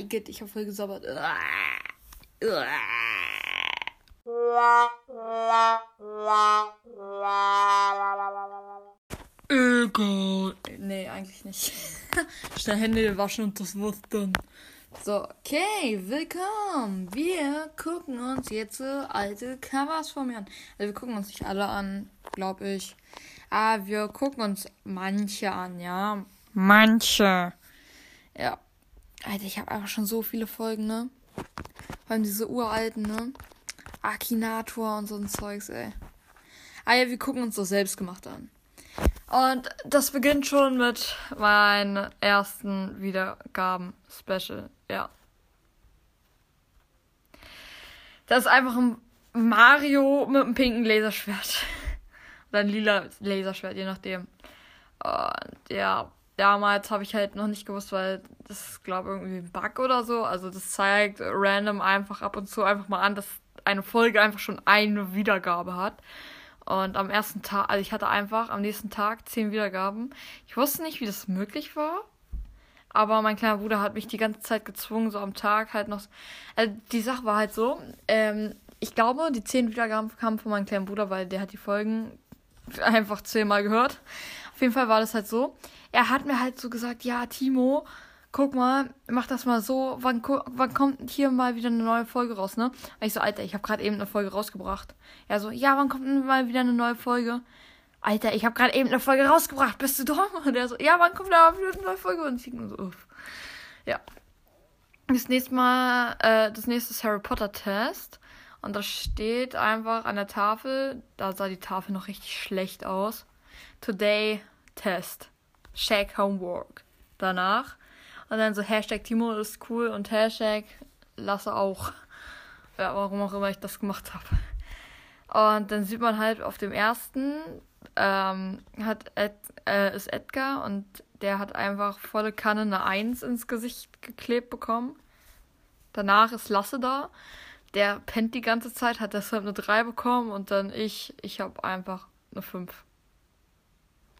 Igitt, ich hab voll gesabbert. Egal. Nee, eigentlich nicht. Schnell Hände waschen und das war's dann. So, okay, willkommen. Wir gucken uns jetzt alte Covers von mir an. Also wir gucken uns nicht alle an, glaube ich. Aber wir gucken uns manche an, ja. Manche. Ja. Alter, ich habe einfach schon so viele Folgen, ne? Vor allem diese uralten, ne? Akinator und so ein Zeugs, ey. Ah ja, wir gucken uns das selbst gemacht an. Und das beginnt schon mit meinen ersten Wiedergaben-Special. Ja. Das ist einfach ein Mario mit einem pinken Laserschwert. Oder ein lila Laserschwert, je nachdem. Und ja, damals habe ich halt noch nicht gewusst, weil das ist, glaube ich, irgendwie ein Bug oder so. Also das zeigt random einfach ab und zu einfach mal an, dass eine Folge einfach schon eine Wiedergabe hat. Und am ersten Tag, also ich hatte einfach am nächsten Tag zehn Wiedergaben. Ich wusste nicht, wie das möglich war. Aber mein kleiner Bruder hat mich die ganze Zeit gezwungen, so am Tag halt noch. Also die Sache war halt so, ähm, ich glaube, die zehn Wiedergaben kamen von meinem kleinen Bruder, weil der hat die Folgen einfach zehnmal gehört. Auf jeden Fall war das halt so. Er hat mir halt so gesagt, ja, Timo, guck mal, mach das mal so, wann, wann kommt hier mal wieder eine neue Folge raus, ne? Und ich so, Alter, ich habe gerade eben eine Folge rausgebracht. Er so, ja, wann kommt mal wieder eine neue Folge? Alter, ich habe gerade eben eine Folge rausgebracht, bist du dumm? Und er so, ja, wann kommt da wieder eine neue Folge? Und ich so, uff. Ja. Das nächste Mal, äh, das nächste ist Harry Potter Test. Und da steht einfach an der Tafel, da sah die Tafel noch richtig schlecht aus. Today Test. Check Homework. Danach und dann so Hashtag Timo ist cool und Hashtag Lasse auch. Ja, warum auch immer ich das gemacht habe. Und dann sieht man halt auf dem ersten ähm, hat Ed, äh, ist Edgar und der hat einfach volle Kanne eine Eins ins Gesicht geklebt bekommen. Danach ist Lasse da. Der pennt die ganze Zeit, hat deshalb eine 3 bekommen und dann ich, ich habe einfach eine 5.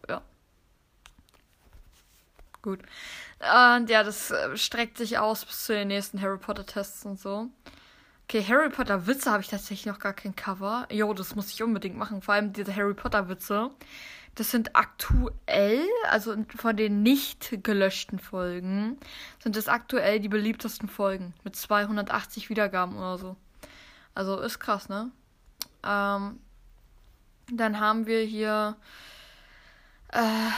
Ja. Gut. Und ja, das äh, streckt sich aus bis zu den nächsten Harry Potter Tests und so. Okay, Harry Potter Witze habe ich tatsächlich noch gar kein Cover. Jo, das muss ich unbedingt machen. Vor allem diese Harry Potter Witze. Das sind aktuell, also von den nicht gelöschten Folgen, sind das aktuell die beliebtesten Folgen. Mit 280 Wiedergaben oder so. Also ist krass, ne? Ähm, dann haben wir hier äh,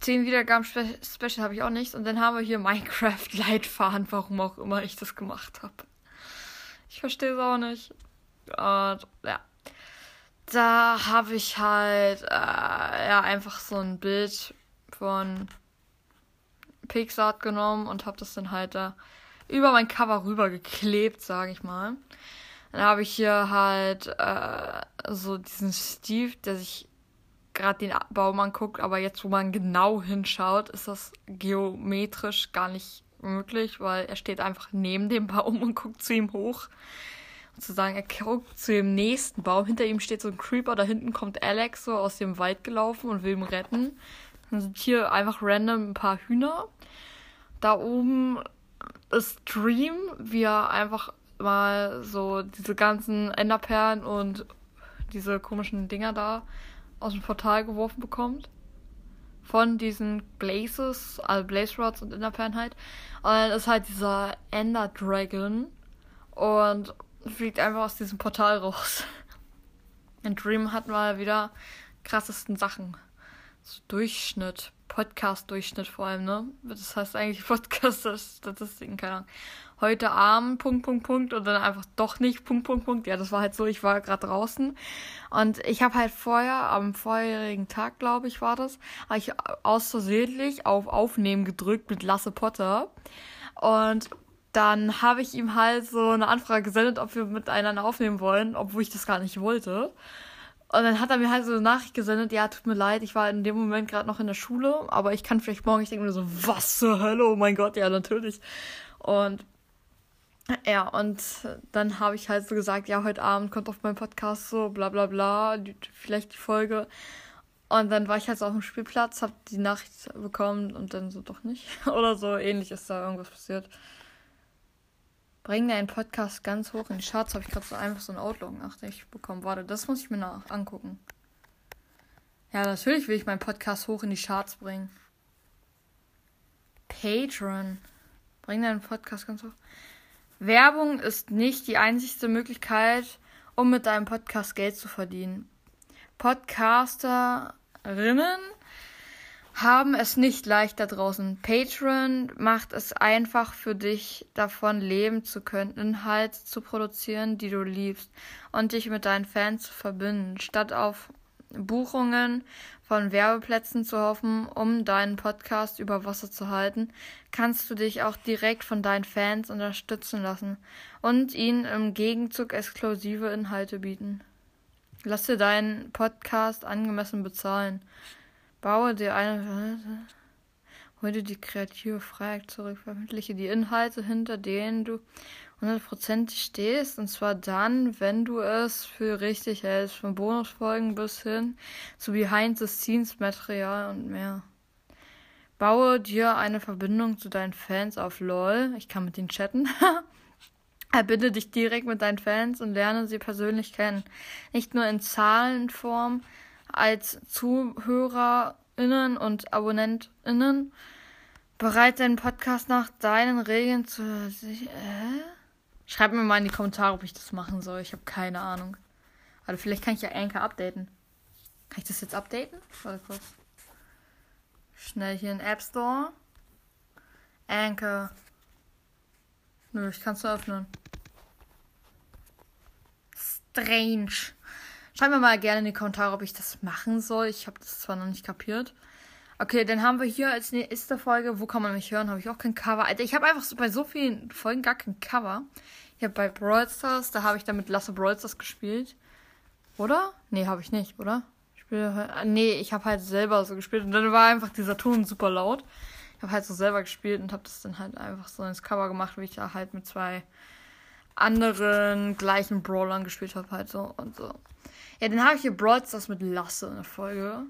10 Wiedergaben Special habe ich auch nicht. Und dann haben wir hier Minecraft Leitfaden, warum auch immer ich das gemacht habe. Ich verstehe es auch nicht. Und ja. Da habe ich halt äh, ja einfach so ein Bild von Pixar genommen und habe das dann halt da über mein Cover rüber geklebt, sage ich mal. Dann habe ich hier halt äh, so diesen Steve, der sich gerade den Baum anguckt, aber jetzt, wo man genau hinschaut, ist das geometrisch gar nicht möglich, weil er steht einfach neben dem Baum und guckt zu ihm hoch. Und zu sagen, er guckt zu dem nächsten Baum, hinter ihm steht so ein Creeper, da hinten kommt Alex so aus dem Wald gelaufen und will ihn retten. Dann sind hier einfach random ein paar Hühner. Da oben ist Dream, wie er einfach mal so diese ganzen Enderperlen und diese komischen Dinger da aus dem Portal geworfen bekommt. Von diesen Blazes, also Blaze Rods und Innerpan halt. Und dann ist halt dieser Ender Dragon und fliegt einfach aus diesem Portal raus. In Dream hatten wir wieder krassesten Sachen. So Durchschnitt, Podcast-Durchschnitt vor allem, ne? Das heißt eigentlich Podcast-Statistiken, keine Ahnung heute Abend, Punkt, Punkt, Punkt, und dann einfach doch nicht, Punkt, Punkt, Punkt. Ja, das war halt so, ich war gerade draußen und ich habe halt vorher, am vorherigen Tag, glaube ich, war das, habe ich außersehentlich auf Aufnehmen gedrückt mit Lasse Potter und dann habe ich ihm halt so eine Anfrage gesendet, ob wir miteinander aufnehmen wollen, obwohl ich das gar nicht wollte. Und dann hat er mir halt so eine Nachricht gesendet, ja, tut mir leid, ich war in dem Moment gerade noch in der Schule, aber ich kann vielleicht morgen, ich denke mir so, was zur Hölle, oh mein Gott, ja, natürlich. Und ja, und dann habe ich halt so gesagt, ja, heute Abend kommt auf meinen Podcast so, bla bla bla, vielleicht die Folge. Und dann war ich halt so auf dem Spielplatz, hab die Nachricht bekommen und dann so doch nicht. Oder so ähnlich ist da irgendwas passiert. Bring deinen Podcast ganz hoch in die Charts. Habe ich gerade so einfach so ein Outlook-Nachricht bekommen. Warte, das muss ich mir nach angucken. Ja, natürlich will ich meinen Podcast hoch in die Charts bringen. Patreon. Bring deinen Podcast ganz hoch. Werbung ist nicht die einzigste Möglichkeit, um mit deinem Podcast Geld zu verdienen. Podcasterinnen haben es nicht leicht da draußen. Patreon macht es einfach für dich, davon leben zu können, Inhalte zu produzieren, die du liebst und dich mit deinen Fans zu verbinden, statt auf Buchungen von Werbeplätzen zu hoffen, um deinen Podcast über Wasser zu halten, kannst du dich auch direkt von deinen Fans unterstützen lassen und ihnen im Gegenzug exklusive Inhalte bieten. Lass dir deinen Podcast angemessen bezahlen. Baue dir eine. Hol dir die kreative Freiheit zurück. Veröffentliche die Inhalte, hinter denen du hundertprozentig stehst. Und zwar dann, wenn du es für richtig hältst. Von Bonusfolgen bis hin zu Behind-the-Scenes-Material und mehr. Baue dir eine Verbindung zu deinen Fans auf LOL. Ich kann mit ihnen chatten. Erbinde dich direkt mit deinen Fans und lerne sie persönlich kennen. Nicht nur in Zahlenform als ZuhörerInnen und AbonnentInnen. Bereit deinen Podcast nach deinen Regeln zu. Äh? Schreib mir mal in die Kommentare, ob ich das machen soll. Ich habe keine Ahnung. Also vielleicht kann ich ja Anchor updaten. Kann ich das jetzt updaten? Warte kurz. Schnell hier in App Store. Anchor. Nö, ich kann es öffnen. Strange. Schreibt mir mal gerne in die Kommentare, ob ich das machen soll. Ich habe das zwar noch nicht kapiert. Okay, dann haben wir hier als nächste Folge, wo kann man mich hören, habe ich auch kein Cover. Alter, ich habe einfach so bei so vielen Folgen gar kein Cover. Ich habe bei Brawl Stars, da habe ich damit Lasse Brawl Stars gespielt. Oder? Nee, habe ich nicht, oder? Ich spiele halt, ah, nee, ich habe halt selber so gespielt und dann war einfach dieser Ton super laut. Ich habe halt so selber gespielt und habe das dann halt einfach so ins Cover gemacht, wie ich da halt mit zwei anderen gleichen Brawlern gespielt habe, halt so und so. Ja, dann habe ich hier Brawl Stars mit Lasse in der Folge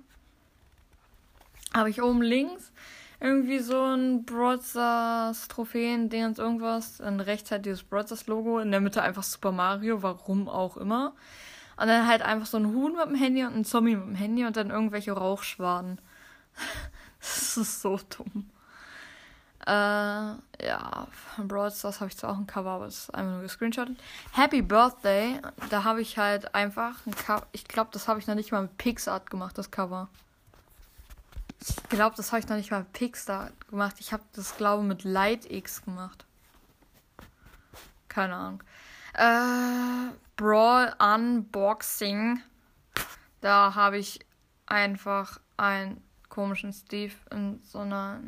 habe ich oben links irgendwie so ein Broadstars Trophäen, Dingens irgendwas. Dann rechts halt dieses Broadstars Logo, in der Mitte einfach Super Mario, warum auch immer. Und dann halt einfach so ein Huhn mit dem Handy und ein Zombie mit dem Handy und dann irgendwelche Rauchschwaden. das ist so dumm. Äh, ja, von Brawl Stars habe ich zwar auch ein Cover, aber es ist einfach nur gescreenshottet. Happy Birthday, da habe ich halt einfach ein Cover. Ich glaube, das habe ich noch nicht mal mit Pixart gemacht, das Cover. Ich glaube, das habe ich noch nicht mal Pixar gemacht. Ich habe das, glaube ich, mit Light X gemacht. Keine Ahnung. Äh, Brawl Unboxing. Da habe ich einfach einen komischen Steve in so einer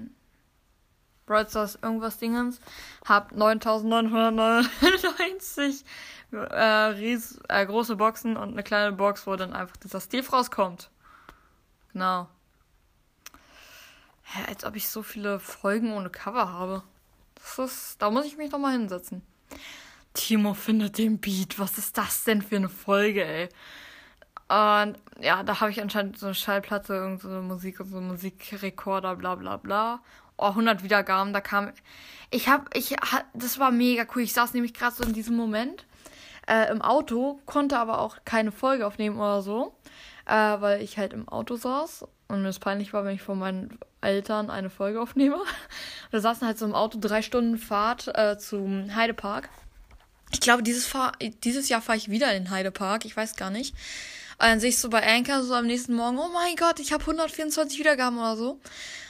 Brawl Stars irgendwas Dingens. Hab 9999 äh, ries, äh, große Boxen und eine kleine Box, wo dann einfach dieser Steve rauskommt. Genau. Hä, als ob ich so viele Folgen ohne Cover habe. Das ist, da muss ich mich doch mal hinsetzen. Timo findet den Beat. Was ist das denn für eine Folge, ey? Und ja, da habe ich anscheinend so eine Schallplatte, irgendeine so Musik und so Musikrekorder, bla bla bla. Oh, 100 Wiedergaben, da kam. Ich hab, ich, das war mega cool. Ich saß nämlich gerade so in diesem Moment äh, im Auto, konnte aber auch keine Folge aufnehmen oder so, äh, weil ich halt im Auto saß und mir es peinlich war, wenn ich von meinen Eltern eine Folge aufnehme. Wir saßen halt so im Auto, drei Stunden Fahrt äh, zum Heidepark. Ich glaube, dieses, Fahr dieses Jahr fahre ich wieder in den Heidepark. Ich weiß gar nicht. Und dann sehe ich so bei Anchor so am nächsten Morgen, oh mein Gott, ich habe 124 Wiedergaben oder so.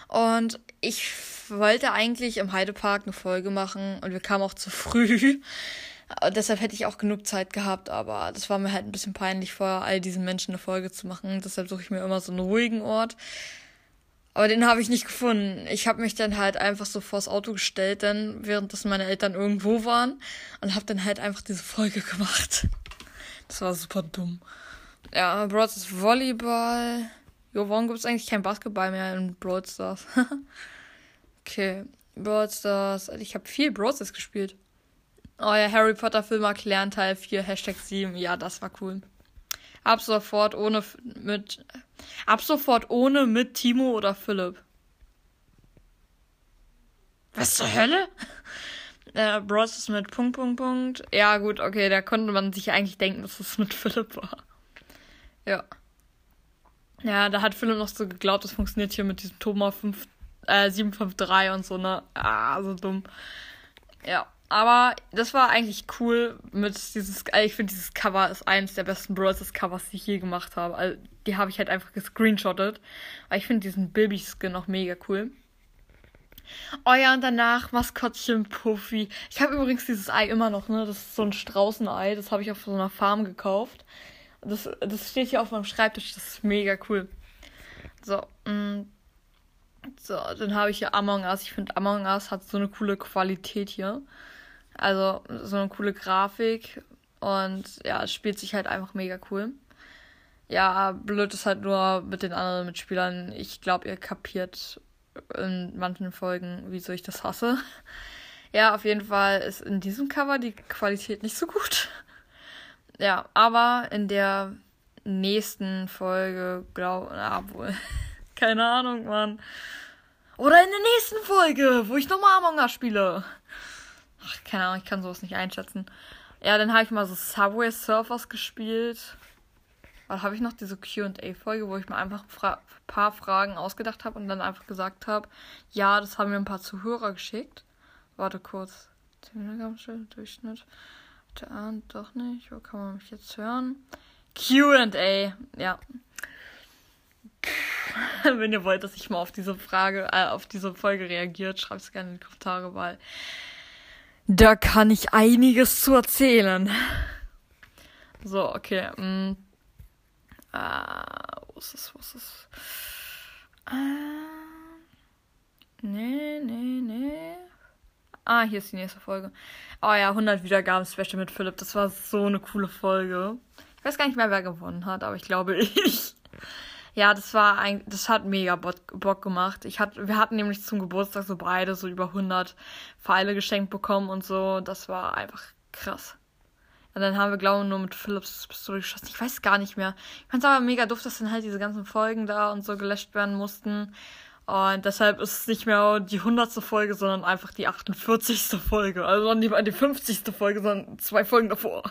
Und ich wollte eigentlich im Heidepark eine Folge machen und wir kamen auch zu früh. Deshalb hätte ich auch genug Zeit gehabt, aber das war mir halt ein bisschen peinlich, vor all diesen Menschen eine Folge zu machen. Deshalb suche ich mir immer so einen ruhigen Ort. Aber den habe ich nicht gefunden. Ich habe mich dann halt einfach so vors Auto gestellt, dann während meine Eltern irgendwo waren und habe dann halt einfach diese Folge gemacht. Das war super dumm. Ja, Brawl Stars Volleyball. Jo, warum gibt es eigentlich kein Basketball mehr in Brawl Stars? okay, Brawl Stars. Ich habe viel Brawl Stars gespielt. Oh ja, Harry Potter Film erklären Teil 4, Hashtag 7. Ja, das war cool. Ab sofort ohne mit Ab sofort ohne, mit Timo oder Philipp. Was zur Hölle? Äh, Bros ist mit Punkt, Punkt, Punkt. Ja, gut, okay, da konnte man sich eigentlich denken, dass es mit Philipp war. Ja. Ja, da hat Philipp noch so geglaubt, das funktioniert hier mit diesem Thomas 5, äh, 753 und so, ne? Ah, so dumm. Ja. Aber das war eigentlich cool mit dieses, also ich finde dieses Cover ist eines der besten Bros. Covers, die ich je gemacht habe. Also, die habe ich halt einfach gescreenshottet. Weil ich finde diesen Bilby-Skin auch mega cool. Oh ja, und danach Maskottchen Puffy. Ich habe übrigens dieses Ei immer noch, ne? Das ist so ein Straußenei. Das habe ich auf so einer Farm gekauft. Das, das steht hier auf meinem Schreibtisch. Das ist mega cool. So. Mm. So, dann habe ich hier Among Us. Ich finde Among Us hat so eine coole Qualität hier. Also so eine coole Grafik. Und ja, es spielt sich halt einfach mega cool. Ja, blöd ist halt nur mit den anderen Mitspielern. Ich glaube, ihr kapiert in manchen Folgen, wieso ich das hasse. Ja, auf jeden Fall ist in diesem Cover die Qualität nicht so gut. Ja, aber in der nächsten Folge, glaube ich, wohl. Keine Ahnung, Mann. Oder in der nächsten Folge, wo ich nochmal Among Us spiele. Ach, keine Ahnung, ich kann sowas nicht einschätzen. Ja, dann habe ich mal so Subway Surfers gespielt. Dann habe ich noch diese QA-Folge, wo ich mir einfach ein paar Fragen ausgedacht habe und dann einfach gesagt habe, ja, das haben mir ein paar Zuhörer geschickt. Warte kurz. 10 Wiedergaben, Durchschnitt. Ahnt doch nicht. Wo kann man mich jetzt hören? QA, ja. Wenn ihr wollt, dass ich mal auf diese Frage, äh, auf diese Folge reagiert, schreibt es gerne in die Kommentare, weil da kann ich einiges zu erzählen. So, okay. Mm. Ah, wo ist es, wo ist es? Ah, nee, nee, nee. Ah, hier ist die nächste Folge. Oh ja, 100 Wiedergaben Special mit Philipp. Das war so eine coole Folge. Ich weiß gar nicht mehr, wer gewonnen hat, aber ich glaube ich. Ja, das war ein, das hat mega Bock gemacht. Ich hat, wir hatten nämlich zum Geburtstag so beide so über 100 Pfeile geschenkt bekommen und so. Das war einfach krass. Und dann haben wir, glaube ich, nur mit Philips Pistole geschossen. Ich weiß gar nicht mehr. Ich fand es aber mega doof, dass dann halt diese ganzen Folgen da und so gelöscht werden mussten. Und deshalb ist es nicht mehr die 100. Folge, sondern einfach die 48. Folge. Also nicht die 50. Folge, sondern zwei Folgen davor.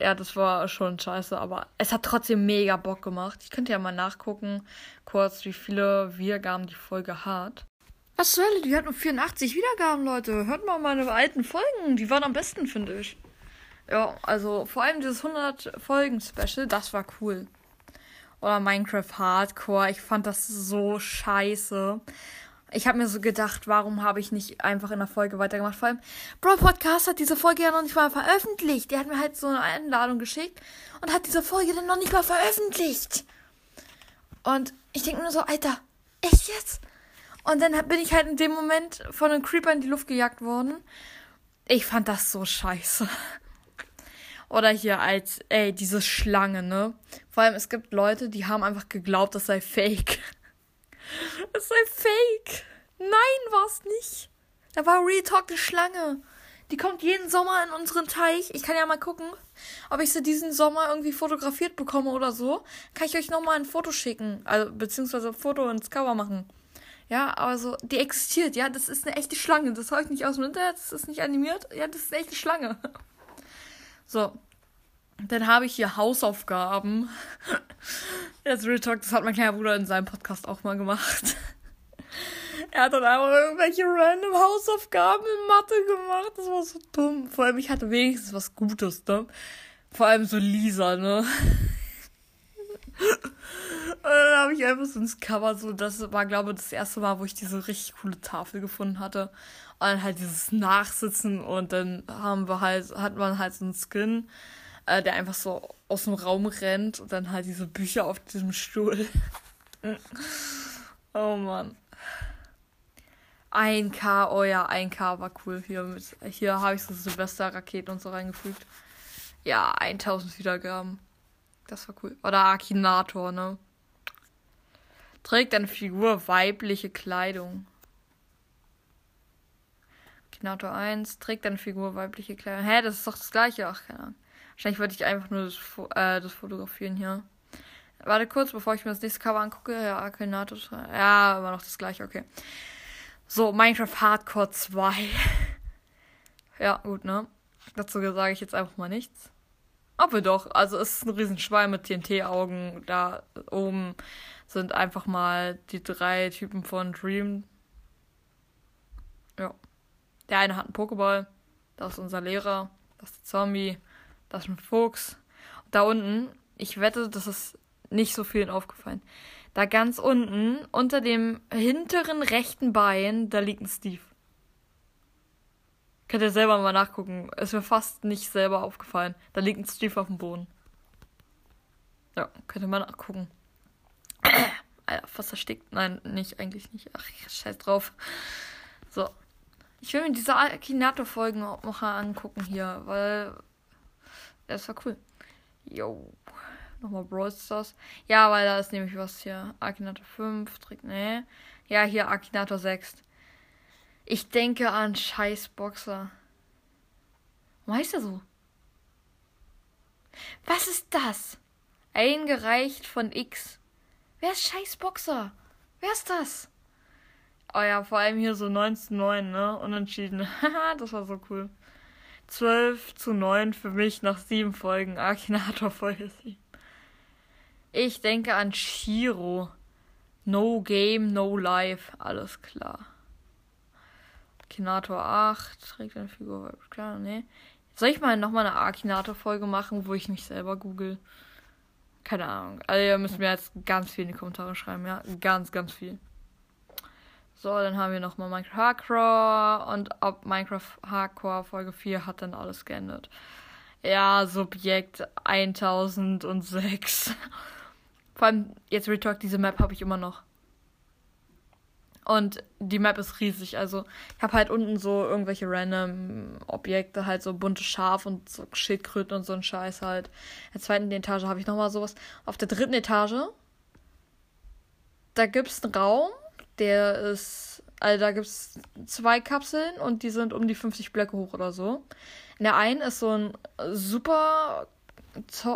Ja, das war schon scheiße, aber es hat trotzdem mega Bock gemacht. Ich könnte ja mal nachgucken, kurz, wie viele Wiedergaben die Folge hat. Was soll die hat nur 84 Wiedergaben, Leute. Hört mal meine alten Folgen, die waren am besten, finde ich. Ja, also vor allem dieses 100 Folgen Special, das war cool. Oder Minecraft Hardcore, ich fand das so scheiße ich habe mir so gedacht, warum habe ich nicht einfach in der Folge weitergemacht? Vor allem, Bro Podcast hat diese Folge ja noch nicht mal veröffentlicht. Der hat mir halt so eine Einladung geschickt und hat diese Folge dann noch nicht mal veröffentlicht. Und ich denke nur so, Alter, echt jetzt? Und dann bin ich halt in dem Moment von einem Creeper in die Luft gejagt worden. Ich fand das so scheiße. Oder hier als, ey, diese Schlange, ne? Vor allem, es gibt Leute, die haben einfach geglaubt, das sei fake. Es sei fake. Nein, war es nicht. Da war Real Talk eine Schlange. Die kommt jeden Sommer in unseren Teich. Ich kann ja mal gucken, ob ich sie diesen Sommer irgendwie fotografiert bekomme oder so. Kann ich euch nochmal ein Foto schicken. Also, beziehungsweise ein Foto ins Cover machen. Ja, aber so, die existiert, ja. Das ist eine echte Schlange. Das habe ich nicht aus dem Internet, das ist nicht animiert. Ja, das ist eine echte Schlange. So, dann habe ich hier Hausaufgaben. Jetzt Real Talk, das hat mein kleiner Bruder in seinem Podcast auch mal gemacht. er hat dann einfach irgendwelche random Hausaufgaben in Mathe gemacht. Das war so dumm. Vor allem, ich hatte wenigstens was Gutes, ne? Vor allem so Lisa, ne? Und dann habe ich einfach so ins Cover so, das war, glaube ich, das erste Mal, wo ich diese richtig coole Tafel gefunden hatte. Und dann halt dieses Nachsitzen und dann haben wir halt, hat man halt so einen Skin äh, der einfach so aus dem Raum rennt und dann halt diese Bücher auf diesem Stuhl. oh Mann. 1K, oh ja, 1K war cool. Hier, hier habe ich so Silvester-Raketen und so reingefügt. Ja, 1000 Wiedergaben. Das war cool. Oder Akinator, ne? Trägt eine Figur weibliche Kleidung. Akinator 1, trägt eine Figur weibliche Kleidung. Hä, das ist doch das gleiche. Ach, keine Ahnung. Wahrscheinlich wollte ich einfach nur das, äh, das fotografieren hier. Warte kurz, bevor ich mir das nächste Cover angucke. Ja, Akinato. Ja, immer noch das gleiche, okay. So, Minecraft Hardcore 2. ja, gut, ne? Dazu sage ich jetzt einfach mal nichts. Aber doch, also es ist ein Riesenschwein mit TNT-Augen. Da oben sind einfach mal die drei Typen von Dream. Ja. Der eine hat einen Pokéball. Das ist unser Lehrer. Das ist der Zombie. Das ist ein Fuchs. Da unten, ich wette, das ist nicht so vielen aufgefallen. Da ganz unten, unter dem hinteren rechten Bein, da liegt ein Steve. Könnt ihr selber mal nachgucken. Ist mir fast nicht selber aufgefallen. Da liegt ein Steve auf dem Boden. Ja, könnt ihr mal nachgucken. Alter, fast erstickt. Nein, nicht, eigentlich nicht. Ach, scheiß drauf. So. Ich will mir diese Akinator-Folgen auch noch angucken hier, weil das war cool. Yo. Nochmal Brawl Stars. Ja, weil da ist nämlich was hier. Akinator 5, Trick, nee. Ja, hier Akinator 6. Ich denke an Scheißboxer. Warum heißt er so? Was ist das? Eingereicht von X. Wer ist Scheißboxer? Wer ist das? Oh ja, vor allem hier so 19-9, ne? Unentschieden. Haha, das war so cool. 12 zu 9 für mich nach sieben Folgen. Akinator Folge 7. Ich denke an Shiro. No Game, No Life. Alles klar. Akinator 8. Trägt eine Figur. Klar, ne? Soll ich mal nochmal eine Akinator-Folge machen, wo ich mich selber google? Keine Ahnung. Also ihr müsst mir jetzt ganz viel in die Kommentare schreiben, ja? Ganz, ganz viel. So, dann haben wir nochmal Minecraft Hardcore und ob Minecraft Hardcore Folge 4 hat dann alles geändert. Ja, Subjekt 1006. Vor allem jetzt Retalk, diese Map habe ich immer noch. Und die Map ist riesig. Also ich habe halt unten so irgendwelche random Objekte, halt so bunte Schaf und so Schildkröten und so ein Scheiß halt. In der zweiten Etage habe ich nochmal sowas. Auf der dritten Etage, da gibt es einen Raum, der ist. Also da gibt es zwei Kapseln und die sind um die 50 Blöcke hoch oder so. In der einen ist so ein super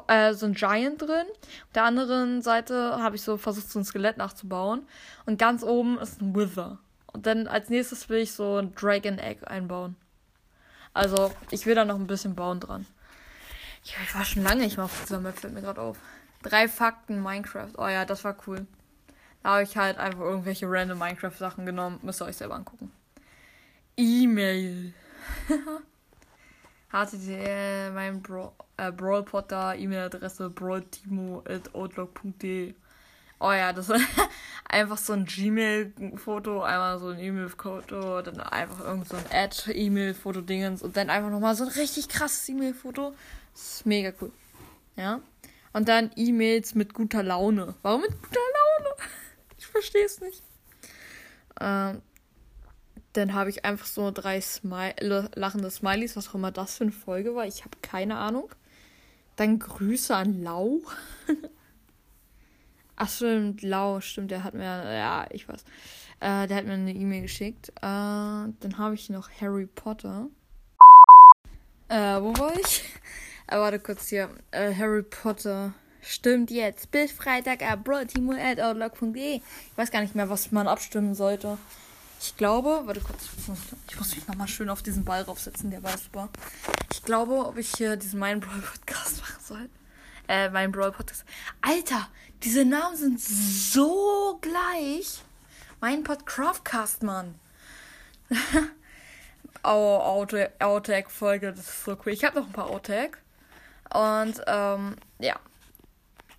äh, so ein Giant drin. Auf der anderen Seite habe ich so versucht, so ein Skelett nachzubauen. Und ganz oben ist ein Wither. Und dann als nächstes will ich so ein Dragon Egg einbauen. Also, ich will da noch ein bisschen bauen dran. Ich, war schon lange nicht mehr auf dieser Map, fällt mir gerade auf. Drei Fakten Minecraft. Oh ja, das war cool. Da habe ich halt einfach irgendwelche random Minecraft-Sachen genommen. Müsst ihr euch selber angucken. E-Mail. HTTP, mein Bro, äh, Brawl Potter, E-Mail-Adresse brawltimo.outlook.de. Oh ja, das ist einfach so ein Gmail-Foto, einmal so ein E-Mail-Foto, dann einfach irgend so ein Ad-E-Mail-Foto-Dingens und dann einfach nochmal so ein richtig krasses E-Mail-Foto. Das ist mega cool. Ja. Und dann E-Mails mit guter Laune. Warum mit guter Laune? Verstehe es nicht. Ähm, dann habe ich einfach so drei Smile lachende Smileys, was auch immer das für eine Folge war. Ich habe keine Ahnung. Dann Grüße an Lau. Ach stimmt, Lau, stimmt, der hat mir, ja, ich weiß. Äh, der hat mir eine E-Mail geschickt. Äh, dann habe ich noch Harry Potter. Äh, wo war ich? Äh, warte kurz hier. Äh, Harry Potter. Stimmt jetzt. Bis Freitag ab broadtimo.outlook.de. Ich weiß gar nicht mehr, was man abstimmen sollte. Ich glaube, warte kurz, ich muss mich nochmal schön auf diesen Ball raufsetzen, der war super. Ich glaube, ob ich hier diesen meinen Brawl Podcast machen soll. Äh, meinen Brawl Podcast. Alter, diese Namen sind so gleich. Mein Podcraftcast, Mann. oh, Outtag-Folge, das ist so cool. Ich habe noch ein paar Outtag. Und, ähm, ja.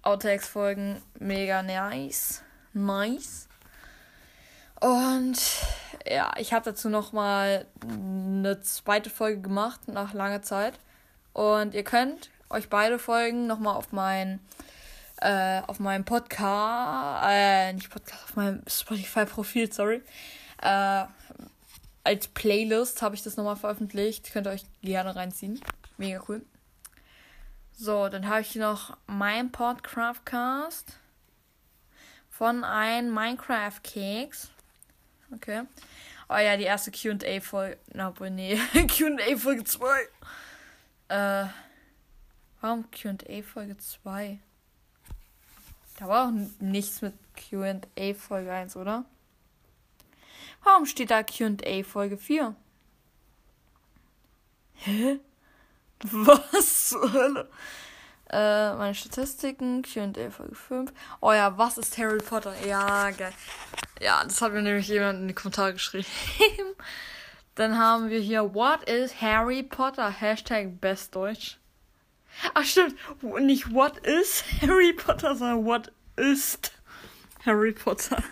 Outtakes-Folgen, mega nice. Nice. Und ja, ich habe dazu noch mal eine zweite Folge gemacht nach langer Zeit. Und ihr könnt euch beide Folgen noch mal auf mein äh, auf meinem Podcast, äh, nicht Podcast, auf meinem Spotify-Profil, sorry, äh, als Playlist habe ich das nochmal veröffentlicht. Könnt ihr euch gerne reinziehen. Mega cool. So, dann habe ich noch mein Podcraftcast von ein Minecraft-Keks. Okay. Oh ja, die erste QA-Folge. Na, obwohl, nee. QA-Folge 2. Äh. Warum QA-Folge 2? Da war auch nichts mit QA Folge 1, oder? Warum steht da QA Folge 4? Hä? Was zur Hölle? Äh, meine Statistiken, QA Folge 5. Oh ja, was ist Harry Potter? Ja, geil. Ja, das hat mir nämlich jemand in die Kommentare geschrieben. Dann haben wir hier, what is Harry Potter? Hashtag Bestdeutsch. Ach stimmt, nicht what is Harry Potter, sondern what ist Harry Potter.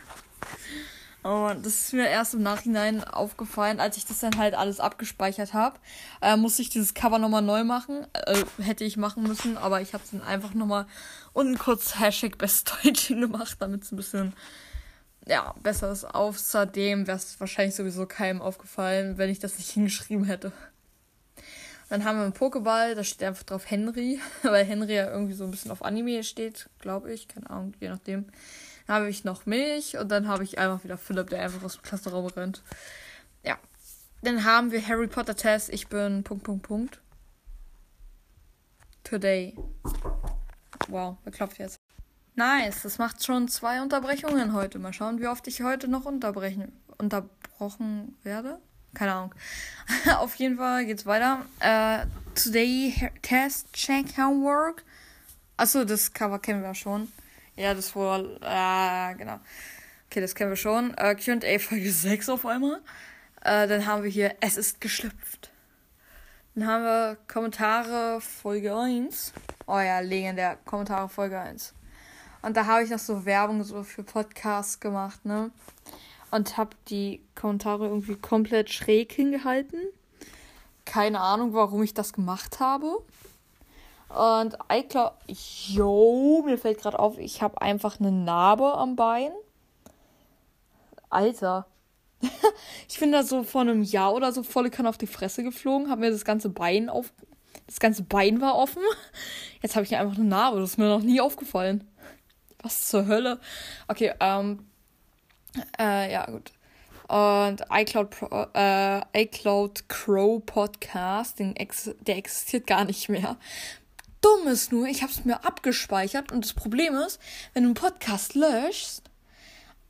Oh Mann, das ist mir erst im Nachhinein aufgefallen, als ich das dann halt alles abgespeichert habe. Äh, musste ich dieses Cover nochmal neu machen. Äh, hätte ich machen müssen, aber ich habe es dann einfach nochmal unten kurz Hashtag Bestdeutsch gemacht, damit es ein bisschen ja, besser ist. Außerdem wäre es wahrscheinlich sowieso keinem aufgefallen, wenn ich das nicht hingeschrieben hätte. Dann haben wir einen Pokéball, da steht einfach drauf Henry, weil Henry ja irgendwie so ein bisschen auf Anime steht, glaube ich. Keine Ahnung, je nachdem. Dann habe ich noch Milch und dann habe ich einfach wieder Philipp, der einfach aus dem Klassenraum rennt. Ja. Dann haben wir Harry Potter Test. Ich bin Punkt, Punkt, Punkt. Today. Wow, wer klopft jetzt? Nice, das macht schon zwei Unterbrechungen heute. Mal schauen, wie oft ich heute noch unterbrechen, unterbrochen werde. Keine Ahnung. Auf jeden Fall geht's weiter. Uh, today test check homework. Achso, das Cover kennen wir schon. Ja, das wohl. Äh, genau. Okay, das kennen wir schon. Uh, QA Folge 6 auf einmal. Uh, dann haben wir hier Es ist geschlüpft. Dann haben wir Kommentare Folge 1. Oh ja, legendär. Kommentare Folge 1. Und da habe ich noch so Werbung so für Podcasts gemacht, ne? Und habe die Kommentare irgendwie komplett schräg hingehalten. Keine Ahnung, warum ich das gemacht habe. Und iCloud, yo, mir fällt gerade auf, ich habe einfach eine Narbe am Bein. Alter. ich bin da so vor einem Jahr oder so volle Kanne auf die Fresse geflogen, habe mir das ganze Bein auf. Das ganze Bein war offen. Jetzt habe ich einfach eine Narbe, das ist mir noch nie aufgefallen. Was zur Hölle? Okay, ähm. Äh, ja, gut. Und iCloud, Pro, äh, iCloud Crow Podcast, den ex der existiert gar nicht mehr. Dumm ist nur, ich habe es mir abgespeichert und das Problem ist, wenn du einen Podcast löschst